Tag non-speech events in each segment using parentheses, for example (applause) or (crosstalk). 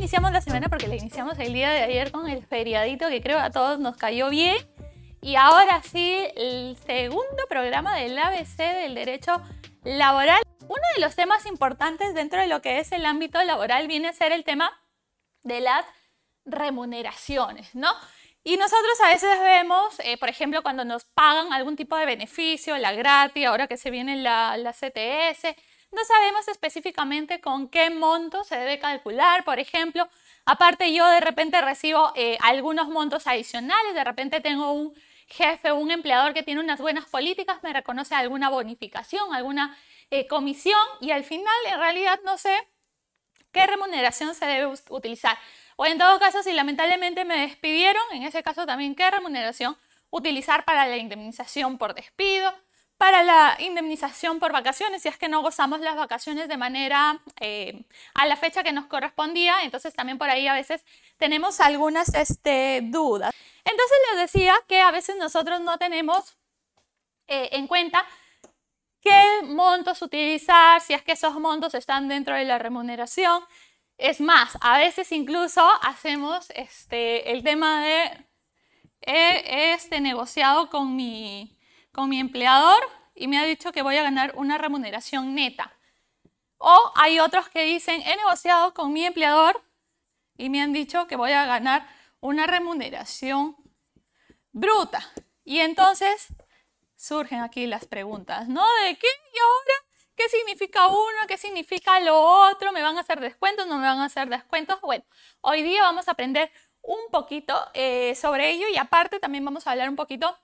iniciamos la semana porque la iniciamos el día de ayer con el feriadito que creo a todos nos cayó bien. Y ahora sí, el segundo programa del ABC del derecho laboral. Uno de los temas importantes dentro de lo que es el ámbito laboral viene a ser el tema de las remuneraciones, ¿no? Y nosotros a veces vemos, eh, por ejemplo, cuando nos pagan algún tipo de beneficio, la gratis, ahora que se viene la, la CTS, no sabemos específicamente con qué monto se debe calcular, por ejemplo. Aparte yo de repente recibo eh, algunos montos adicionales, de repente tengo un jefe un empleador que tiene unas buenas políticas, me reconoce alguna bonificación, alguna eh, comisión y al final en realidad no sé qué remuneración se debe utilizar. O en todo caso, si lamentablemente me despidieron, en ese caso también qué remuneración utilizar para la indemnización por despido, para la indemnización por vacaciones, si es que no gozamos las vacaciones de manera eh, a la fecha que nos correspondía, entonces también por ahí a veces tenemos algunas este, dudas. Entonces les decía que a veces nosotros no tenemos eh, en cuenta qué montos utilizar, si es que esos montos están dentro de la remuneración. Es más, a veces incluso hacemos este, el tema de he este, negociado con mi con mi empleador y me ha dicho que voy a ganar una remuneración neta. O hay otros que dicen, he negociado con mi empleador y me han dicho que voy a ganar una remuneración bruta. Y entonces surgen aquí las preguntas, ¿no? ¿De qué? ¿Y ahora? ¿Qué significa uno? ¿Qué significa lo otro? ¿Me van a hacer descuentos? ¿No me van a hacer descuentos? Bueno, hoy día vamos a aprender un poquito eh, sobre ello y aparte también vamos a hablar un poquito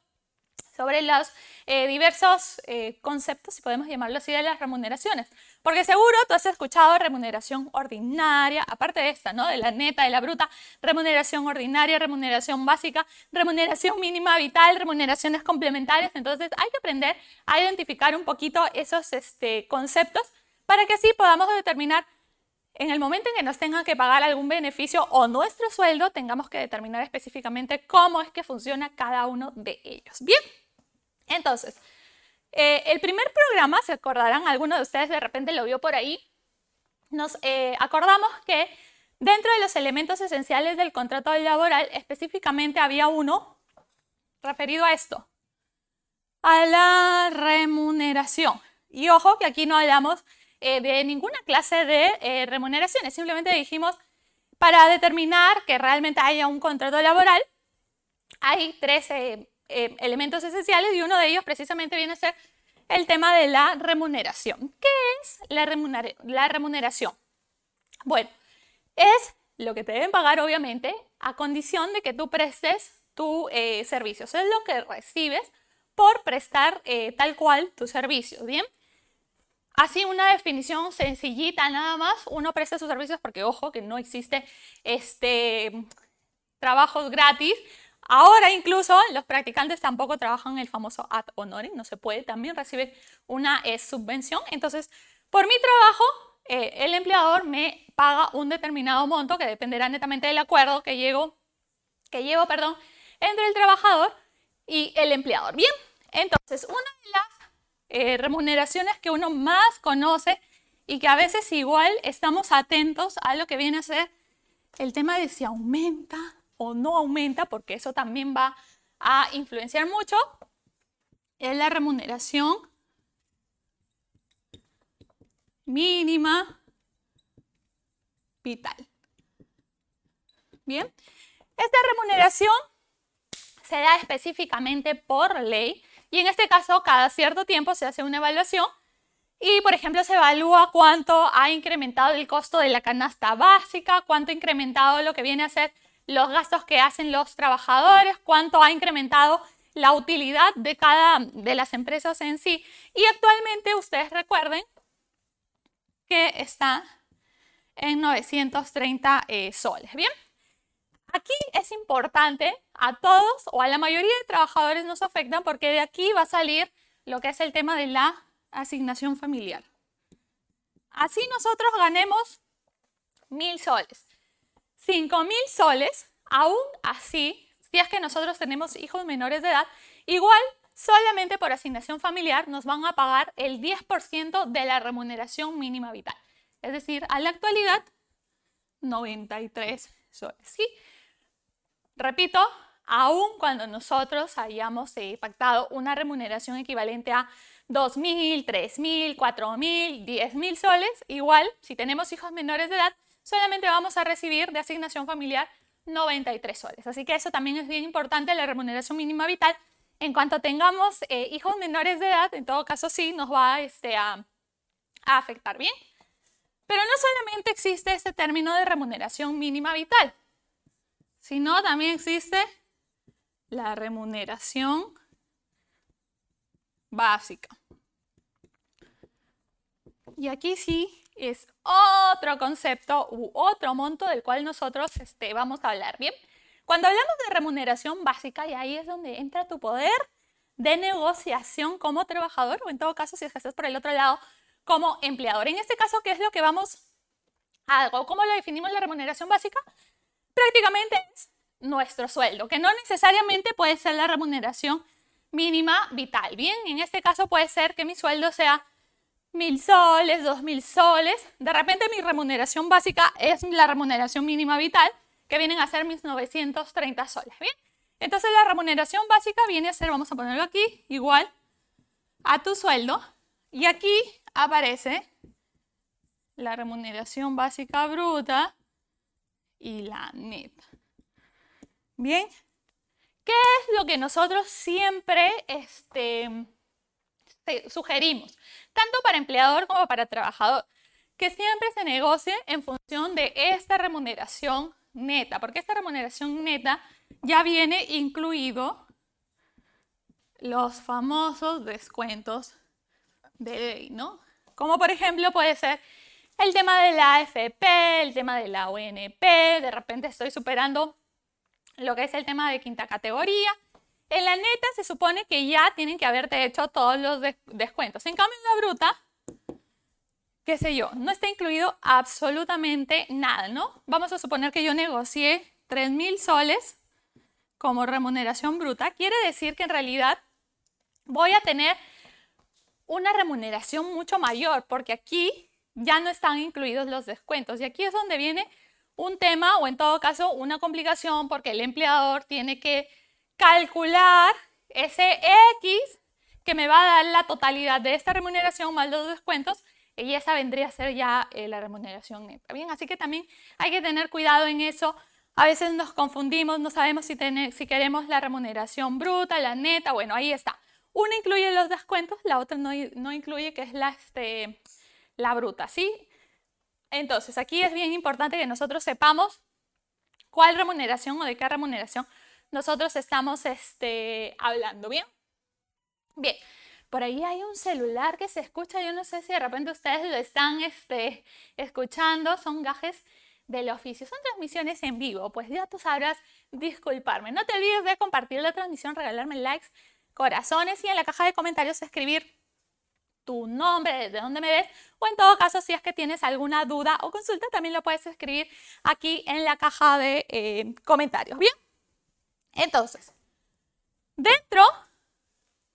sobre los eh, diversos eh, conceptos, si podemos llamarlo así, de las remuneraciones. Porque seguro tú has escuchado remuneración ordinaria, aparte de esta, ¿no? De la neta, de la bruta, remuneración ordinaria, remuneración básica, remuneración mínima vital, remuneraciones complementarias. Entonces hay que aprender a identificar un poquito esos este, conceptos para que así podamos determinar en el momento en que nos tengan que pagar algún beneficio o nuestro sueldo, tengamos que determinar específicamente cómo es que funciona cada uno de ellos. Bien. Entonces, eh, el primer programa, se acordarán, algunos de ustedes de repente lo vio por ahí, nos eh, acordamos que dentro de los elementos esenciales del contrato laboral, específicamente había uno referido a esto, a la remuneración. Y ojo que aquí no hablamos eh, de ninguna clase de remuneraciones, simplemente dijimos, para determinar que realmente haya un contrato laboral, hay tres eh, elementos esenciales y uno de ellos precisamente viene a ser el tema de la remuneración. ¿Qué es la, remuneración? Bueno, es lo que te deben pagar obviamente a condición de que tú prestes tu eh, servicio. es lo que recibes por prestar eh, tal cual tu servicio, ¿bien? Así una definición sencillita nada más, uno presta sus servicios porque ojo que no existe este trabajos gratis, Ahora incluso los practicantes tampoco trabajan el famoso ad honorem, no se puede, también reciben una eh, subvención. Entonces, por mi trabajo, eh, el empleador me paga un determinado monto que dependerá netamente del acuerdo que, llego, que llevo perdón, entre el trabajador y el empleador. Bien, entonces, una de las eh, remuneraciones que uno más conoce y que a veces igual estamos atentos a lo que viene a ser el tema de si aumenta o no aumenta, porque eso también va a influenciar mucho, es la remuneración mínima vital. Bien, esta remuneración se da específicamente por ley y en este caso cada cierto tiempo se hace una evaluación y, por ejemplo, se evalúa cuánto ha incrementado el costo de la canasta básica, cuánto ha incrementado lo que viene a ser los gastos que hacen los trabajadores, cuánto ha incrementado la utilidad de cada de las empresas en sí. Y actualmente ustedes recuerden que está en 930 eh, soles. Bien, aquí es importante a todos o a la mayoría de trabajadores nos afectan porque de aquí va a salir lo que es el tema de la asignación familiar. Así nosotros ganemos mil soles. 5 mil soles, aún así, si es que nosotros tenemos hijos menores de edad, igual solamente por asignación familiar nos van a pagar el 10% de la remuneración mínima vital. Es decir, a la actualidad 93 soles. ¿sí? Repito, aun cuando nosotros hayamos eh, pactado una remuneración equivalente a 2.000, 3.000, 4.000, 10.000 soles, igual, si tenemos hijos menores de edad, solamente vamos a recibir de asignación familiar 93 soles. Así que eso también es bien importante, la remuneración mínima vital. En cuanto tengamos eh, hijos menores de edad, en todo caso sí, nos va este, a, a afectar bien. Pero no solamente existe este término de remuneración mínima vital, sino también existe la remuneración básica. Y aquí sí es otro concepto u otro monto del cual nosotros este, vamos a hablar, ¿bien? Cuando hablamos de remuneración básica, y ahí es donde entra tu poder de negociación como trabajador, o en todo caso, si estás por el otro lado, como empleador. En este caso, ¿qué es lo que vamos a hacer? ¿Cómo lo definimos la remuneración básica? Prácticamente es nuestro sueldo, que no necesariamente puede ser la remuneración mínima vital. Bien, en este caso puede ser que mi sueldo sea mil soles, dos mil soles. De repente mi remuneración básica es la remuneración mínima vital, que vienen a ser mis 930 soles. Bien, entonces la remuneración básica viene a ser, vamos a ponerlo aquí, igual a tu sueldo. Y aquí aparece la remuneración básica bruta y la neta. Bien, ¿qué es lo que nosotros siempre este, sugerimos? Tanto para empleador como para trabajador. Que siempre se negocie en función de esta remuneración neta, porque esta remuneración neta ya viene incluido los famosos descuentos de ley, ¿no? Como por ejemplo puede ser el tema de la AFP, el tema de la ONP, de repente estoy superando lo que es el tema de quinta categoría. En la neta se supone que ya tienen que haberte hecho todos los descuentos. En cambio, en la bruta, qué sé yo, no está incluido absolutamente nada, ¿no? Vamos a suponer que yo negocié 3.000 soles como remuneración bruta. Quiere decir que en realidad voy a tener una remuneración mucho mayor porque aquí ya no están incluidos los descuentos. Y aquí es donde viene un tema o en todo caso una complicación porque el empleador tiene que calcular ese X que me va a dar la totalidad de esta remuneración más los descuentos y esa vendría a ser ya eh, la remuneración neta. Bien, así que también hay que tener cuidado en eso. A veces nos confundimos, no sabemos si, si queremos la remuneración bruta, la neta, bueno, ahí está. Una incluye los descuentos, la otra no, no incluye, que es la, este, la bruta, ¿sí? Entonces, aquí es bien importante que nosotros sepamos cuál remuneración o de qué remuneración nosotros estamos este, hablando, ¿bien? Bien, por ahí hay un celular que se escucha, yo no sé si de repente ustedes lo están este, escuchando, son gajes del oficio, son transmisiones en vivo, pues ya tú sabrás disculparme. No te olvides de compartir la transmisión, regalarme likes, corazones y en la caja de comentarios escribir tu nombre, desde dónde me ves, o en todo caso, si es que tienes alguna duda o consulta, también lo puedes escribir aquí en la caja de eh, comentarios. Bien, entonces, dentro,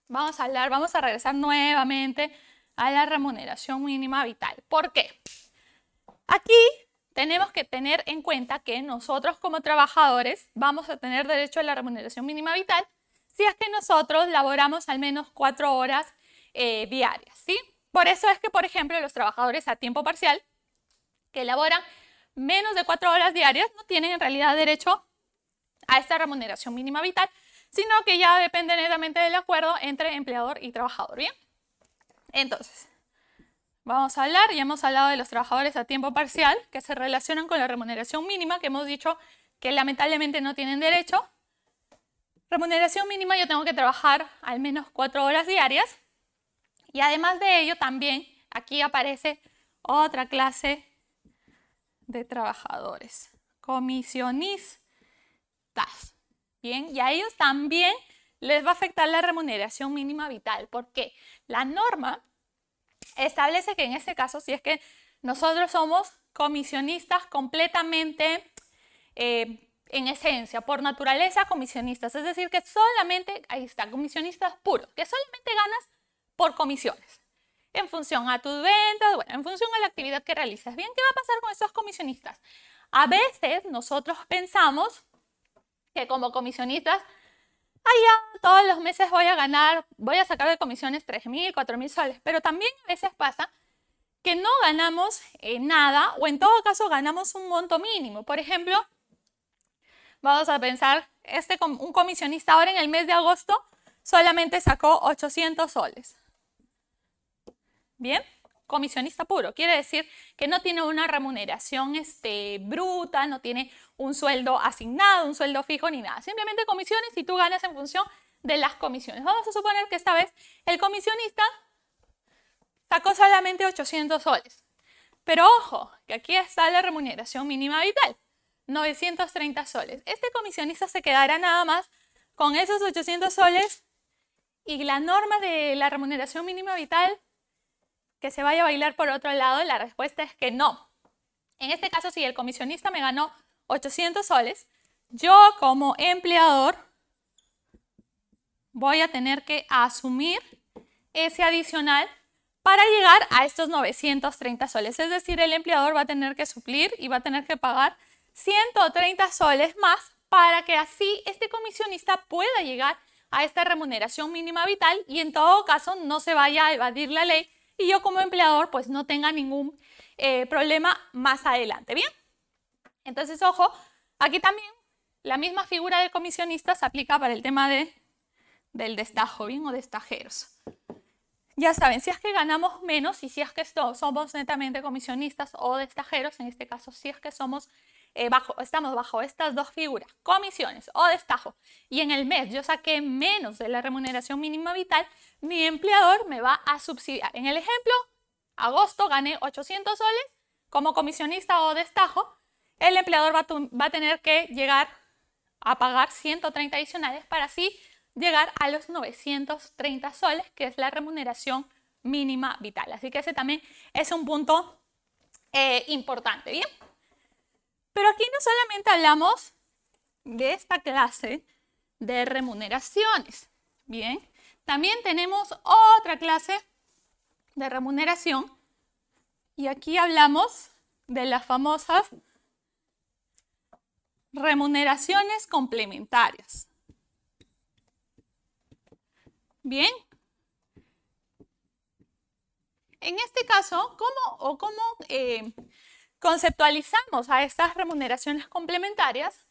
vamos a hablar, vamos a regresar nuevamente a la remuneración mínima vital. ¿Por qué? Aquí tenemos que tener en cuenta que nosotros como trabajadores vamos a tener derecho a la remuneración mínima vital si es que nosotros laboramos al menos cuatro horas eh, diarias, ¿sí? Por eso es que, por ejemplo, los trabajadores a tiempo parcial que elaboran menos de cuatro horas diarias no tienen en realidad derecho a esta remuneración mínima vital, sino que ya depende netamente del acuerdo entre empleador y trabajador, ¿bien? Entonces, vamos a hablar, ya hemos hablado de los trabajadores a tiempo parcial que se relacionan con la remuneración mínima, que hemos dicho que lamentablemente no tienen derecho. Remuneración mínima, yo tengo que trabajar al menos cuatro horas diarias y además de ello, también aquí aparece otra clase de trabajadores, comisionistas. Bien, y a ellos también les va a afectar la remuneración mínima vital, porque la norma establece que en este caso, si es que nosotros somos comisionistas completamente, eh, en esencia, por naturaleza, comisionistas, es decir, que solamente, ahí está, comisionistas puros, que solamente ganas por comisiones. En función a tus ventas, bueno, en función a la actividad que realizas. Bien, ¿qué va a pasar con esos comisionistas? A veces nosotros pensamos que como comisionistas, allá todos los meses voy a ganar, voy a sacar de comisiones 3.000, 4.000 soles, pero también a veces pasa que no ganamos nada o en todo caso ganamos un monto mínimo. Por ejemplo, vamos a pensar, este, un comisionista ahora en el mes de agosto solamente sacó 800 soles. Bien, comisionista puro. Quiere decir que no tiene una remuneración este, bruta, no tiene un sueldo asignado, un sueldo fijo ni nada. Simplemente comisiones y tú ganas en función de las comisiones. Vamos a suponer que esta vez el comisionista sacó solamente 800 soles. Pero ojo, que aquí está la remuneración mínima vital, 930 soles. Este comisionista se quedará nada más con esos 800 soles y la norma de la remuneración mínima vital que se vaya a bailar por otro lado? La respuesta es que no. En este caso, si el comisionista me ganó 800 soles, yo como empleador voy a tener que asumir ese adicional para llegar a estos 930 soles. Es decir, el empleador va a tener que suplir y va a tener que pagar 130 soles más para que así este comisionista pueda llegar a esta remuneración mínima vital y en todo caso no se vaya a evadir la ley y yo como empleador pues no tenga ningún eh, problema más adelante. Bien, entonces ojo, aquí también la misma figura de comisionista se aplica para el tema de, del destajo, bien, o destajeros. Ya saben, si es que ganamos menos y si es que somos netamente comisionistas o destajeros, en este caso si es que somos eh, bajo, estamos bajo estas dos figuras, comisiones o destajo, y en el mes yo saqué menos de la remuneración mínima vital, mi empleador me va a subsidiar. En el ejemplo, agosto gané 800 soles como comisionista o destajo, el empleador va, va a tener que llegar a pagar 130 adicionales para así llegar a los 930 soles, que es la remuneración mínima vital. Así que ese también es un punto eh, importante, ¿bien? Pero aquí no solamente hablamos de esta clase de remuneraciones, ¿bien? También tenemos otra clase de remuneración y aquí hablamos de las famosas remuneraciones complementarias. Bien. En este caso, ¿cómo o cómo eh, conceptualizamos a estas remuneraciones complementarias?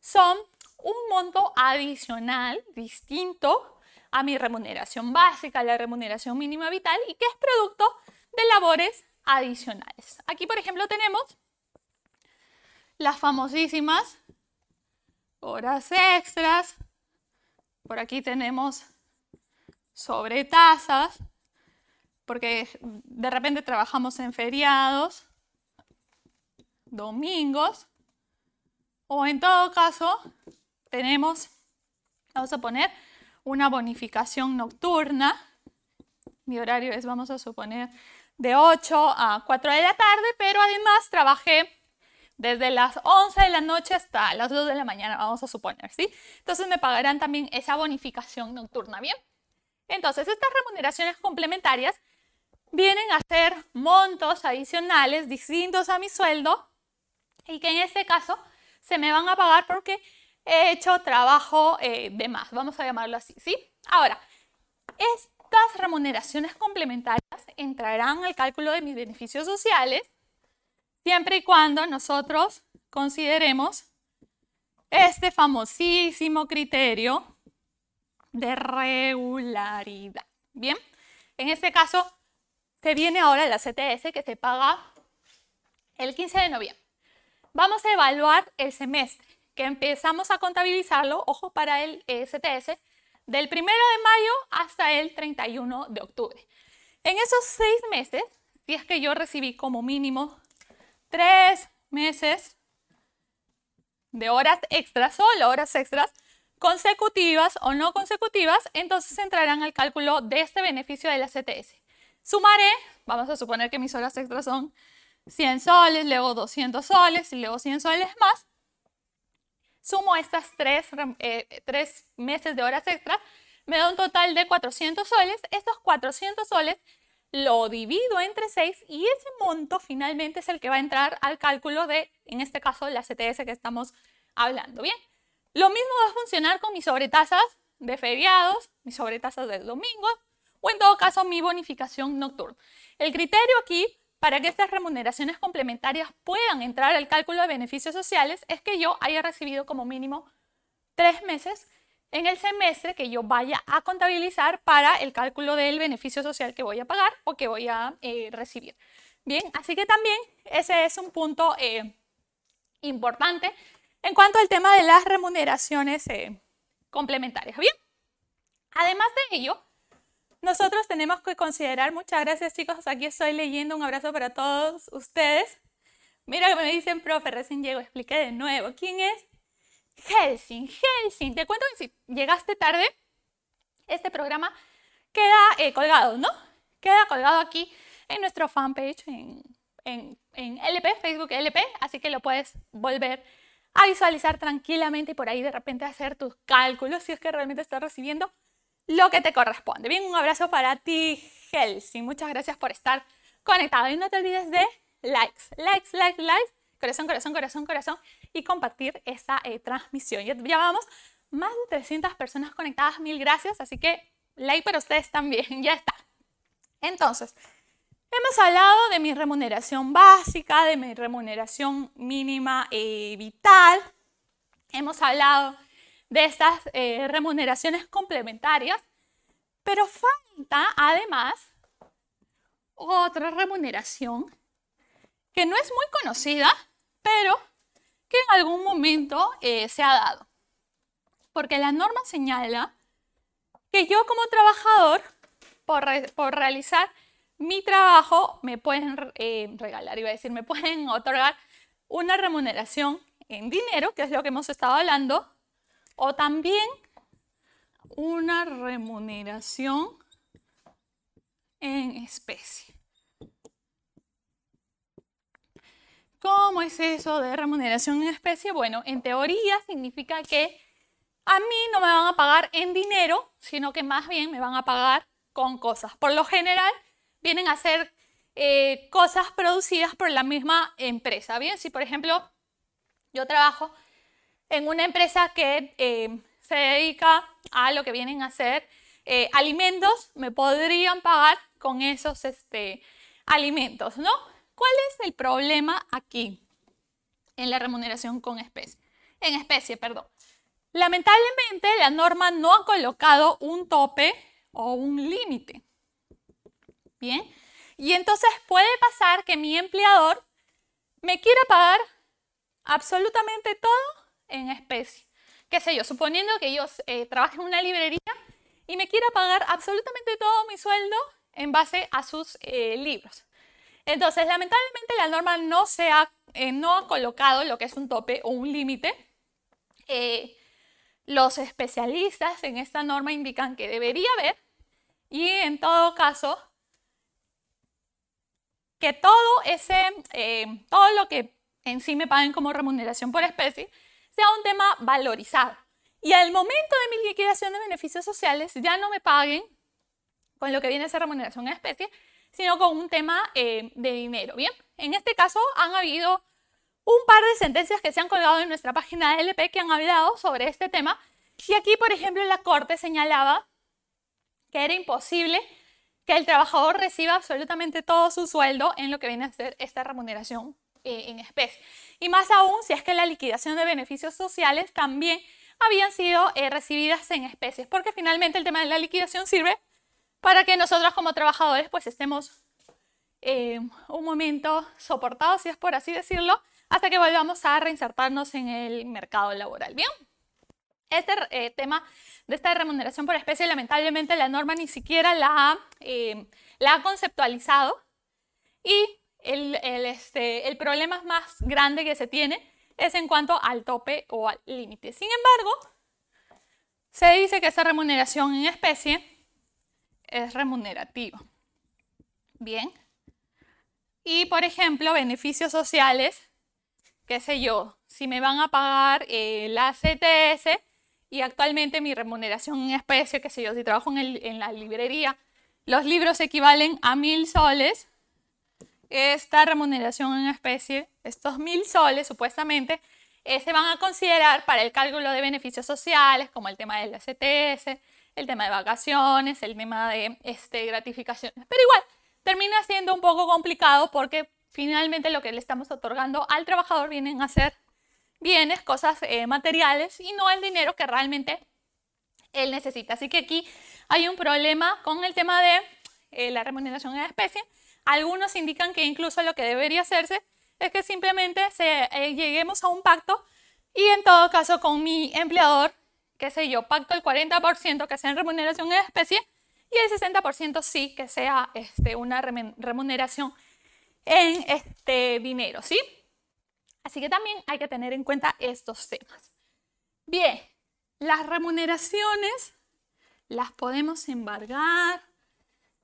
Son un monto adicional, distinto a mi remuneración básica, la remuneración mínima vital, y que es producto de labores adicionales. Aquí, por ejemplo, tenemos las famosísimas horas extras. Por aquí tenemos sobre tasas, porque de repente trabajamos en feriados, domingos, o en todo caso tenemos, vamos a poner, una bonificación nocturna. Mi horario es, vamos a suponer, de 8 a 4 de la tarde, pero además trabajé desde las 11 de la noche hasta las 2 de la mañana, vamos a suponer, ¿sí? Entonces me pagarán también esa bonificación nocturna, ¿bien? Entonces, estas remuneraciones complementarias vienen a ser montos adicionales distintos a mi sueldo y que en este caso se me van a pagar porque he hecho trabajo eh, de más, vamos a llamarlo así, ¿sí? Ahora, estas remuneraciones complementarias entrarán al cálculo de mis beneficios sociales siempre y cuando nosotros consideremos este famosísimo criterio de regularidad. Bien, en este caso se viene ahora la CTS que se paga el 15 de noviembre. Vamos a evaluar el semestre, que empezamos a contabilizarlo, ojo para el CTS, del 1 de mayo hasta el 31 de octubre. En esos seis meses, si es que yo recibí como mínimo tres meses de horas extras, solo horas extras, consecutivas o no consecutivas, entonces entrarán al cálculo de este beneficio de la CTS. Sumaré, vamos a suponer que mis horas extras son 100 soles, luego 200 soles y luego 100 soles más. Sumo estas tres, eh, meses de horas extras, me da un total de 400 soles. Estos 400 soles lo divido entre 6 y ese monto finalmente es el que va a entrar al cálculo de, en este caso, la CTS que estamos hablando. Bien, lo mismo va a funcionar con mis sobretasas de feriados, mis sobretasas del domingo o en todo caso mi bonificación nocturna. El criterio aquí para que estas remuneraciones complementarias puedan entrar al cálculo de beneficios sociales es que yo haya recibido como mínimo tres meses en el semestre que yo vaya a contabilizar para el cálculo del beneficio social que voy a pagar o que voy a eh, recibir. Bien, así que también ese es un punto eh, importante en cuanto al tema de las remuneraciones eh, complementarias. Bien, además de ello, nosotros tenemos que considerar, muchas gracias chicos, aquí estoy leyendo, un abrazo para todos ustedes. Mira que me dicen, profe, recién llego, expliqué de nuevo. ¿Quién es? Helsing, Helsing. Te cuento que si llegaste tarde, este programa queda eh, colgado, ¿no? Queda colgado aquí en nuestro fanpage en, en, en, LP, Facebook LP, así que lo puedes volver a visualizar tranquilamente y por ahí de repente hacer tus cálculos si es que realmente estás recibiendo lo que te corresponde. Bien, un abrazo para ti, Helsing. Muchas gracias por estar conectado y no te olvides de likes, likes, likes, likes, corazón, corazón, corazón, corazón y compartir esta eh, transmisión. Ya, ya vamos más de 300 personas conectadas, mil gracias, así que like para ustedes también, (laughs) ya está. Entonces, hemos hablado de mi remuneración básica, de mi remuneración mínima eh, vital, hemos hablado de estas eh, remuneraciones complementarias, pero falta además otra remuneración que no es muy conocida, pero que en algún momento eh, se ha dado. Porque la norma señala que yo como trabajador, por, realizar mi trabajo, me pueden eh, regalar, iba a decir, me pueden otorgar una remuneración en dinero, que es lo que hemos estado hablando, o también una remuneración en especie. ¿Cómo es eso de remuneración en especie? Bueno, en teoría significa que a mí no me van a pagar en dinero, sino que más bien me van a pagar con cosas. Por lo general, vienen a ser eh, cosas producidas por la misma empresa. Bien, si por ejemplo yo trabajo en una empresa que eh, se dedica a lo que vienen a ser eh, alimentos, me podrían pagar con esos este, alimentos, ¿no? ¿Cuál es el problema aquí en la remuneración con especie? En especie, perdón. Lamentablemente la norma no ha colocado un tope o un límite. Bien. Y entonces puede pasar que mi empleador me quiera pagar absolutamente todo en especie. ¿Qué sé yo? Suponiendo que yo eh, trabaje en una librería y me quiera pagar absolutamente todo mi sueldo en base a sus eh, libros. Entonces, lamentablemente la norma no, se ha, eh, no ha colocado lo que es un tope o un límite. los especialistas en esta norma indican que debería haber y en todo caso que todo ese, todo lo que en sí me paguen como remuneración por especie sea un tema valorizado. Y al momento de mi liquidación de beneficios sociales ya no me paguen con lo que viene a ser remuneración en especie, sino con un tema eh, de dinero. Bien, en este caso han habido un par de sentencias que se han colgado en nuestra página de LP que han hablado sobre este tema. Y aquí, por ejemplo, la Corte señalaba que era imposible que el trabajador reciba absolutamente todo su sueldo en lo que viene a ser esta remuneración eh, en especie. Y más aún si es que la liquidación de beneficios sociales también habían sido eh, recibidas en especies, porque finalmente el tema de la liquidación sirve para que nosotros como trabajadores pues estemos eh, un momento soportados, si es por así decirlo, hasta que volvamos a reinsertarnos en el mercado laboral. Bien, este tema de esta remuneración por especie, lamentablemente la norma ni siquiera la la ha conceptualizado y el, este, el problema más grande que se tiene es en cuanto al tope o al límite. Sin embargo, se dice que esa remuneración en especie es remunerativa. Bien. Y, por ejemplo, beneficios sociales, qué sé yo, si me van a pagar eh, la CTS y actualmente mi remuneración en especie, qué sé yo, si trabajo en, en la librería, los libros equivalen a mil soles, esta remuneración en especie, estos mil soles supuestamente, eh, se van a considerar para el cálculo de beneficios sociales, como el tema del STS, el tema de vacaciones, el tema de este, gratificaciones. Pero igual, termina siendo un poco complicado porque finalmente lo que le estamos otorgando al trabajador vienen a ser bienes, cosas eh, materiales y no el dinero que realmente él necesita. Así que aquí hay un problema con el tema de eh, la remuneración en especie. Algunos indican que incluso lo que debería hacerse es que simplemente se, eh, lleguemos a un pacto y en todo caso con mi empleador, qué sé yo, pacto el 40% que sea en remuneración en especie y el 60% sí que sea este, una remuneración en este dinero, ¿sí? Así que también hay que tener en cuenta estos temas. Bien, las remuneraciones las podemos embargar,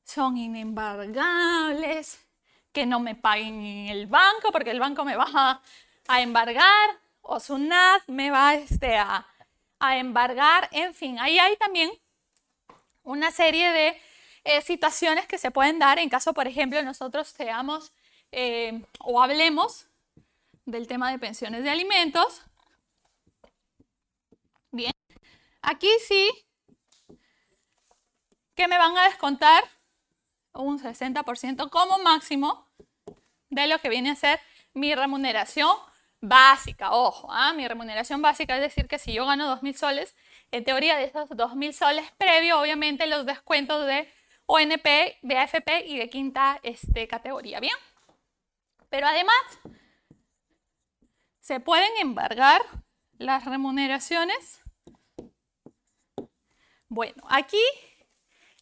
son inembargables, que no me paguen en el banco porque el banco me va a, embargar o SUNAT me va este, a, a embargar, en fin, ahí hay también una serie de eh, situaciones que se pueden dar en caso, por ejemplo, nosotros seamos eh, o hablemos del tema de pensiones de alimentos. Bien, aquí sí que me van a descontar un 60% como máximo de lo que viene a ser mi remuneración básica. Ojo, ¿ah? mi remuneración básica es decir que si yo gano 2.000 soles, en teoría de esos 2.000 soles previo, obviamente los descuentos de ONP, de AFP y de quinta este, categoría. Bien, pero además se pueden embargar las remuneraciones. Bueno, aquí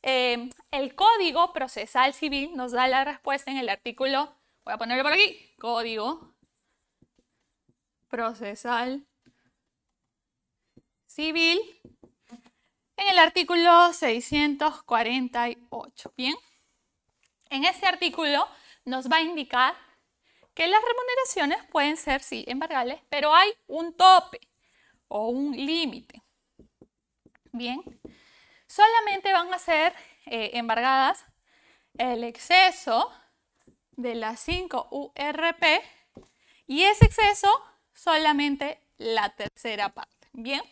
eh, el Código Procesal Civil nos da la respuesta en el artículo, voy a ponerlo por aquí, Código Procesal Civil, en el artículo 648. Bien, en este artículo nos va a indicar que las remuneraciones pueden ser, sí, embargables, pero hay un tope o un límite. Bien, solamente van a ser eh, embargadas el exceso de las 5 URP y ese exceso solamente la tercera parte. Bien.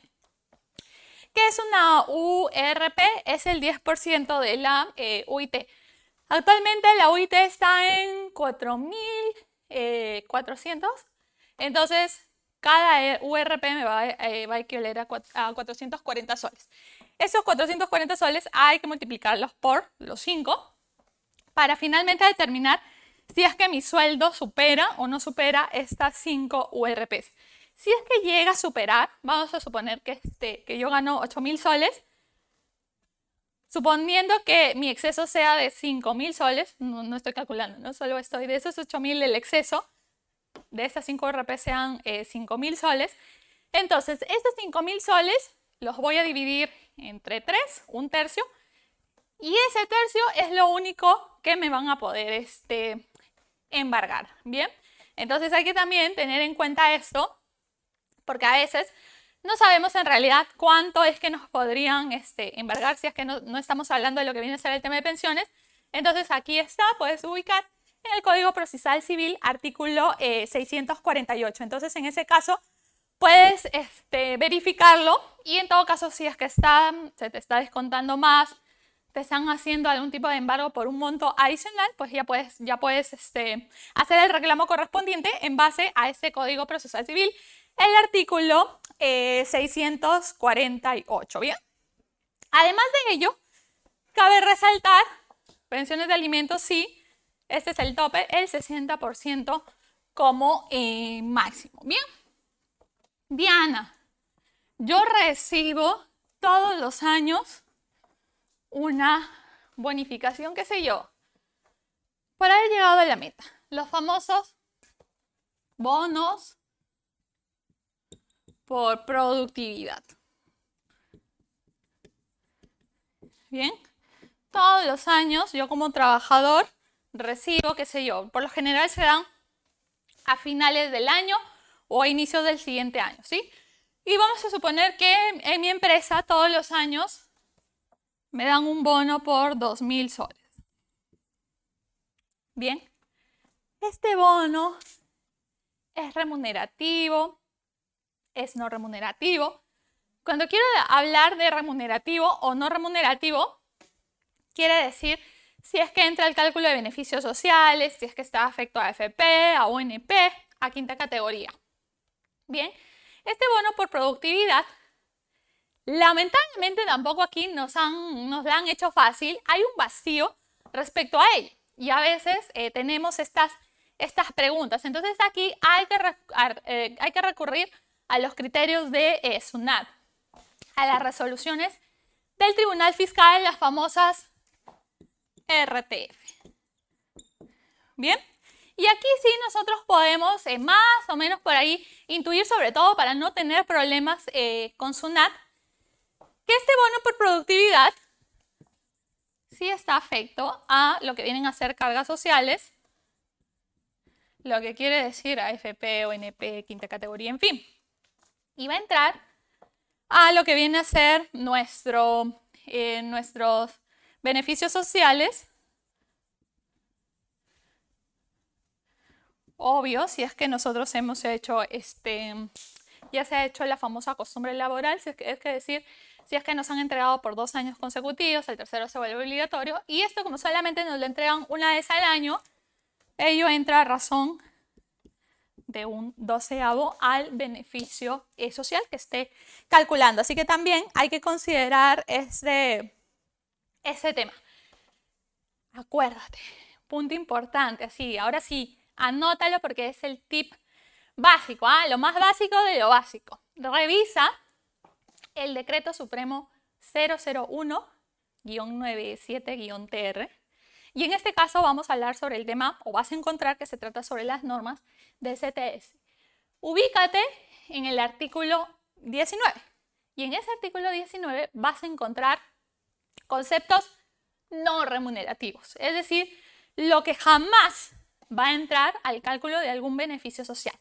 ¿Qué es una URP? Es el 10% de la eh, UIT. Actualmente la UIT está en 4.400. Entonces, cada URP me va, eh, va a equivaler a 440 soles. Esos 440 soles hay que multiplicarlos por los 5 para finalmente determinar si es que mi sueldo supera o no supera estas 5 URPs. Si es que llega a superar, vamos a suponer que, este, que yo gano 8.000 soles, suponiendo que mi exceso sea de 5.000 soles, no, estoy calculando, no solo estoy de esos 8.000 el exceso, de esas 5 URP sean eh, 5.000 soles, entonces estos 5.000 soles los voy a dividir entre 3, un tercio, y ese tercio es lo único que me van a poder este, embargar, ¿bien? Entonces hay que también tener en cuenta esto, porque a veces no sabemos en realidad cuánto es que nos podrían este, embargar si es que no, estamos hablando de lo que viene a ser el tema de pensiones. Entonces aquí está, puedes ubicar en el Código Procesal Civil, artículo 648. Eh, Entonces en ese caso puedes este, verificarlo y en todo caso si es que está, se te está descontando más, te están haciendo algún tipo de embargo por un monto adicional, pues ya puedes, ya puedes este, hacer el reclamo correspondiente en base a este Código Procesal Civil, el artículo 648. Eh, Bien. Además de ello, cabe resaltar, pensiones de alimentos sí, este es el tope, el 60% como eh, máximo. Bien. Diana, yo recibo todos los años una bonificación, qué sé yo, por haber llegado a la meta. Los famosos bonos por productividad. Bien, todos los años yo como trabajador recibo, qué sé yo, por lo general se dan a finales del año o a inicios del siguiente año, ¿sí? Y vamos a suponer que en mi empresa todos los años me dan un bono por 2.000 soles. Bien, este bono es remunerativo, es no remunerativo. Cuando quiero hablar de remunerativo o no remunerativo, quiere decir si es que entra el cálculo de beneficios sociales, si es que está afecto a FP, a ONP, a quinta categoría. Bien, este bono por productividad, lamentablemente tampoco aquí nos, han, nos lo han hecho fácil. Hay un vacío respecto a él y a veces eh, tenemos estas, estas preguntas. Entonces aquí hay que, eh, hay que recurrir a los criterios de eh, SUNAT, a las resoluciones del Tribunal Fiscal, las famosas RTF. Bien, y aquí sí nosotros podemos eh, más o menos por ahí intuir, sobre todo para no tener problemas eh, con SUNAT, que este bono por productividad sí está afecto a lo que vienen a ser cargas sociales, lo que quiere decir AFP, ONP, quinta categoría, en fin. Y va a entrar a lo que viene a ser nuestro, eh, nuestros beneficios sociales obvio, si es que nosotros hemos hecho, este, ya se ha hecho la famosa costumbre laboral, si es que, es que decir, si es que nos han entregado por dos años consecutivos, el tercero se vuelve obligatorio, y esto como solamente nos lo entregan una vez al año, ello entra a razón de un doceavo al beneficio eh, social que esté calculando. Así que también hay que considerar ese, ese tema. Acuérdate, punto importante, así, ahora sí, Anótalo porque es el tip básico, ¿ah? lo más básico de lo básico. Revisa el decreto supremo 001-97-TR. Y en este caso vamos a hablar sobre el tema, o vas a encontrar que se trata sobre las normas de CTS. Ubícate en el artículo 19. Y en ese artículo 19 vas a encontrar conceptos no remunerativos. Es decir, lo que jamás va a entrar al cálculo de algún beneficio social,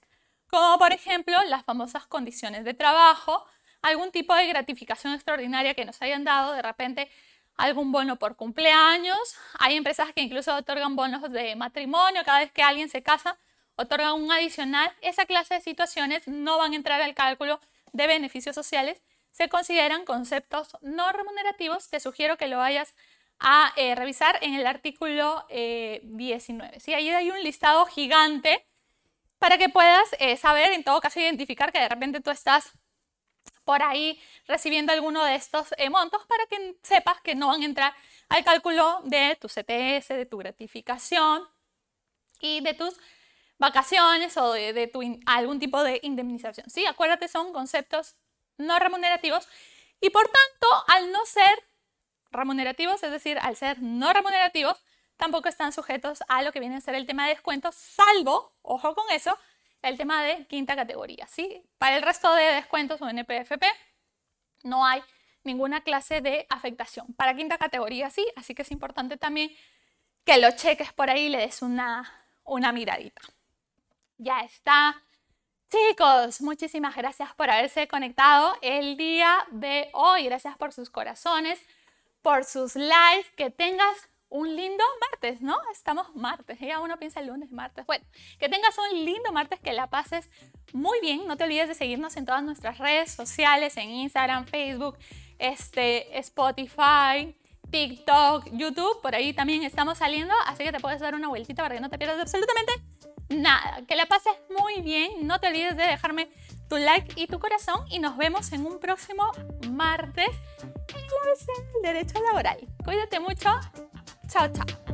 como por ejemplo las famosas condiciones de trabajo, algún tipo de gratificación extraordinaria que nos hayan dado, de repente algún bono por cumpleaños, hay empresas que incluso otorgan bonos de matrimonio, cada vez que alguien se casa, otorgan un adicional, esa clase de situaciones no van a entrar al cálculo de beneficios sociales, se consideran conceptos no remunerativos, te sugiero que lo vayas a eh, revisar en el artículo 19. Eh, ¿sí? Ahí hay un listado gigante para que puedas eh, saber, en todo caso, identificar que de repente tú estás por ahí recibiendo alguno de estos montos para que sepas que no van a entrar al cálculo de tu CTS, de tu gratificación y de tus vacaciones o de, algún tipo de indemnización. ¿sí? Acuérdate, son conceptos no remunerativos y por tanto, al no ser remunerativos, es decir, al ser no remunerativos, tampoco están sujetos a lo que viene a ser el tema de descuentos, salvo, ojo con eso, el tema de quinta categoría. ¿sí? Para el resto de descuentos o NPFP no hay ninguna clase de afectación. Para quinta categoría sí, así que es importante también que lo cheques por ahí y le des una, una miradita. Ya está. Chicos, muchísimas gracias por haberse conectado el día de hoy. Gracias por sus corazones por sus likes, que tengas un lindo martes, ¿no? Estamos martes, ya uno piensa el lunes, martes. Bueno, que tengas un lindo martes, que la pases muy bien. No te olvides de seguirnos en todas nuestras redes sociales, en Instagram, Facebook, este, Spotify, TikTok, YouTube. Por ahí también estamos saliendo, así que te puedes dar una vueltita para que no te pierdas absolutamente nada. Que la pases muy bien. No te olvides de dejarme tu like y tu corazón y nos vemos en un próximo martes en el derecho laboral. Cuídate mucho. Chao, chao.